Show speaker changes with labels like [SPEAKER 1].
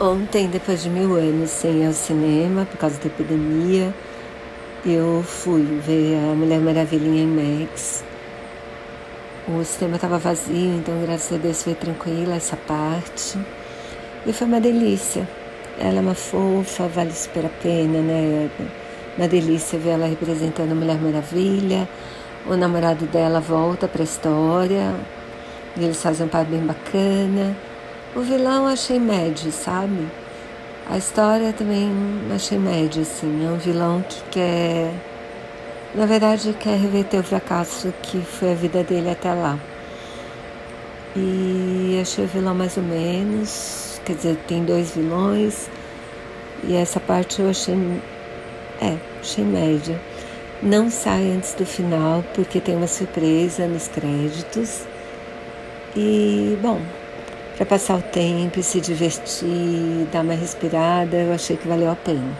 [SPEAKER 1] Ontem, depois de mil anos sem ir ao cinema por causa da epidemia, eu fui ver a Mulher Maravilha em IMAX. O cinema estava vazio, então graças a Deus foi tranquila essa parte. E foi uma delícia. Ela é uma fofa, vale super a pena, né? Uma delícia ver ela representando a Mulher Maravilha. O namorado dela volta para a história. E eles fazem um par bem bacana. O vilão achei médio, sabe? A história também achei médio, assim. É um vilão que quer. Na verdade, quer reverter o fracasso que foi a vida dele até lá. E achei o vilão mais ou menos quer dizer, tem dois vilões e essa parte eu achei, é, achei média. Não sai antes do final porque tem uma surpresa nos créditos. E, bom, para passar o tempo e se divertir, dar uma respirada, eu achei que valeu a pena.